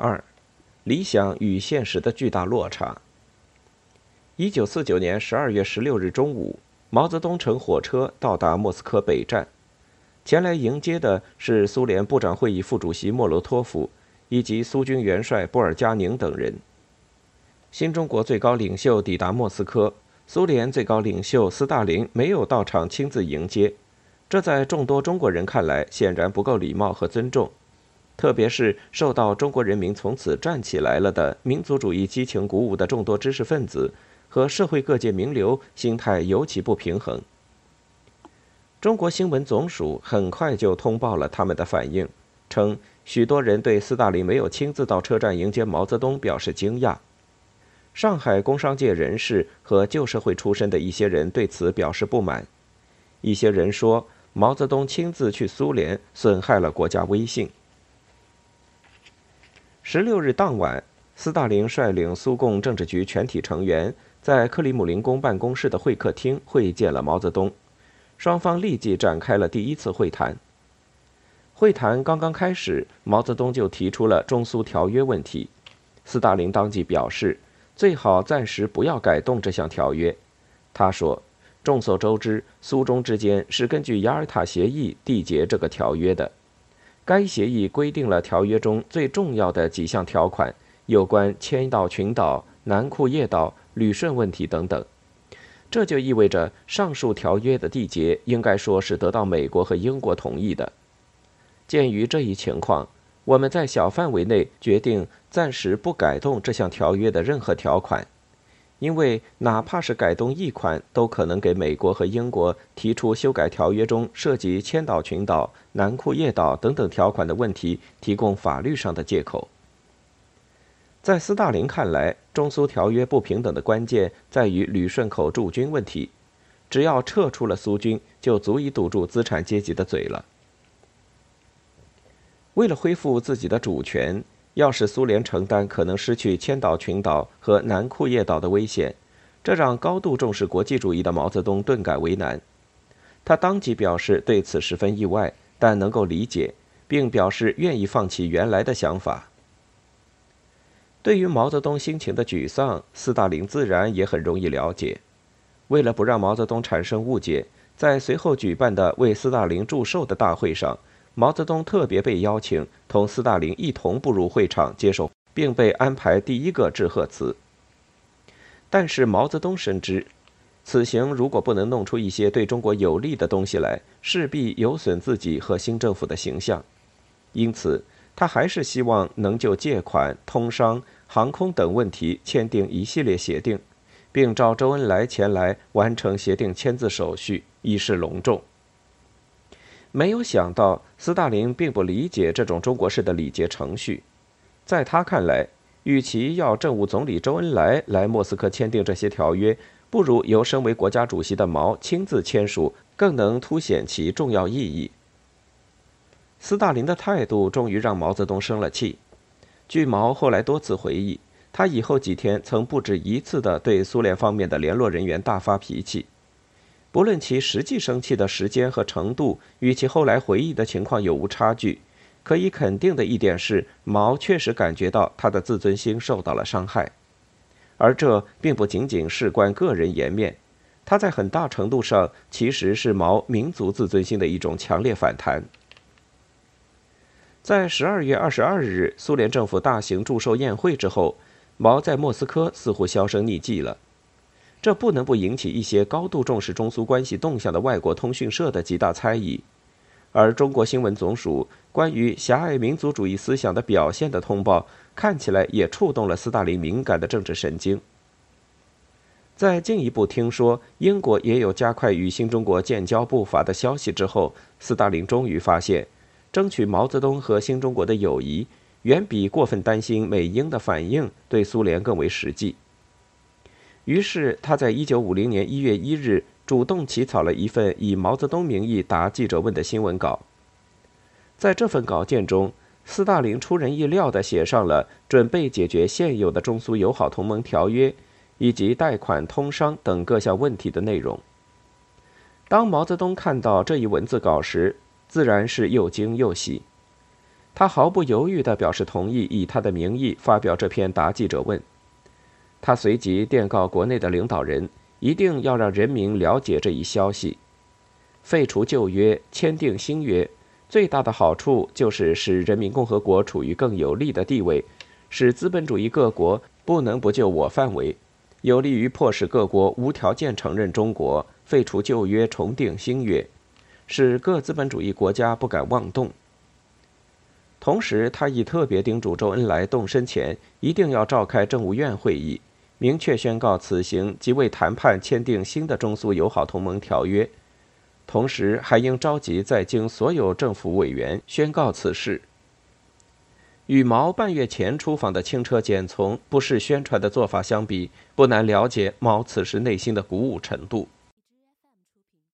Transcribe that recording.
二，理想与现实的巨大落差。一九四九年十二月十六日中午，毛泽东乘火车到达莫斯科北站，前来迎接的是苏联部长会议副主席莫洛托夫以及苏军元帅布尔加宁等人。新中国最高领袖抵达莫斯科，苏联最高领袖斯大林没有到场亲自迎接，这在众多中国人看来显然不够礼貌和尊重。特别是受到中国人民从此站起来了的民族主义激情鼓舞的众多知识分子和社会各界名流，心态尤其不平衡。中国新闻总署很快就通报了他们的反应，称许多人对斯大林没有亲自到车站迎接毛泽东表示惊讶。上海工商界人士和旧社会出身的一些人对此表示不满，一些人说毛泽东亲自去苏联损害了国家威信。十六日当晚，斯大林率领苏共政治局全体成员在克里姆林宫办公室的会客厅会见了毛泽东，双方立即展开了第一次会谈。会谈刚刚开始，毛泽东就提出了中苏条约问题，斯大林当即表示，最好暂时不要改动这项条约。他说：“众所周知，苏中之间是根据雅尔塔协议缔结这个条约的。”该协议规定了条约中最重要的几项条款，有关千岛群岛、南库页岛、旅顺问题等等。这就意味着上述条约的缔结应该说是得到美国和英国同意的。鉴于这一情况，我们在小范围内决定暂时不改动这项条约的任何条款。因为哪怕是改动一款，都可能给美国和英国提出修改条约中涉及千岛群岛、南库页岛等等条款的问题提供法律上的借口。在斯大林看来，中苏条约不平等的关键在于旅顺口驻军问题，只要撤出了苏军，就足以堵住资产阶级的嘴了。为了恢复自己的主权。要使苏联承担可能失去千岛群岛和南库页岛的危险，这让高度重视国际主义的毛泽东顿感为难。他当即表示对此十分意外，但能够理解，并表示愿意放弃原来的想法。对于毛泽东心情的沮丧，斯大林自然也很容易了解。为了不让毛泽东产生误解，在随后举办的为斯大林祝寿的大会上。毛泽东特别被邀请同斯大林一同步入会场接受，并被安排第一个致贺词。但是毛泽东深知，此行如果不能弄出一些对中国有利的东西来，势必有损自己和新政府的形象。因此，他还是希望能就借款、通商、航空等问题签订一系列协定，并召周恩来前来完成协定签字手续，以示隆重。没有想到，斯大林并不理解这种中国式的礼节程序。在他看来，与其要政务总理周恩来来莫斯科签订这些条约，不如由身为国家主席的毛亲自签署，更能凸显其重要意义。斯大林的态度终于让毛泽东生了气。据毛后来多次回忆，他以后几天曾不止一次地对苏联方面的联络人员大发脾气。不论其实际生气的时间和程度与其后来回忆的情况有无差距，可以肯定的一点是，毛确实感觉到他的自尊心受到了伤害，而这并不仅仅事关个人颜面，他在很大程度上其实是毛民族自尊心的一种强烈反弹。在十二月二十二日苏联政府大型祝寿宴会之后，毛在莫斯科似乎销声匿迹了。这不能不引起一些高度重视中苏关系动向的外国通讯社的极大猜疑，而中国新闻总署关于狭隘民族主义思想的表现的通报，看起来也触动了斯大林敏感的政治神经。在进一步听说英国也有加快与新中国建交步伐的消息之后，斯大林终于发现，争取毛泽东和新中国的友谊，远比过分担心美英的反应对苏联更为实际。于是，他在一九五零年一月一日主动起草了一份以毛泽东名义答记者问的新闻稿。在这份稿件中，斯大林出人意料地写上了准备解决现有的中苏友好同盟条约以及贷款、通商等各项问题的内容。当毛泽东看到这一文字稿时，自然是又惊又喜。他毫不犹豫地表示同意，以他的名义发表这篇答记者问。他随即电告国内的领导人，一定要让人民了解这一消息。废除旧约，签订新约，最大的好处就是使人民共和国处于更有利的地位，使资本主义各国不能不就我范围，有利于迫使各国无条件承认中国，废除旧约，重订新约，使各资本主义国家不敢妄动。同时，他亦特别叮嘱周恩来动身前一定要召开政务院会议，明确宣告此行即为谈判签订新的中苏友好同盟条约。同时，还应召集在京所有政府委员宣告此事。与毛半月前出访的轻车简从、不事宣传的做法相比，不难了解毛此时内心的鼓舞程度。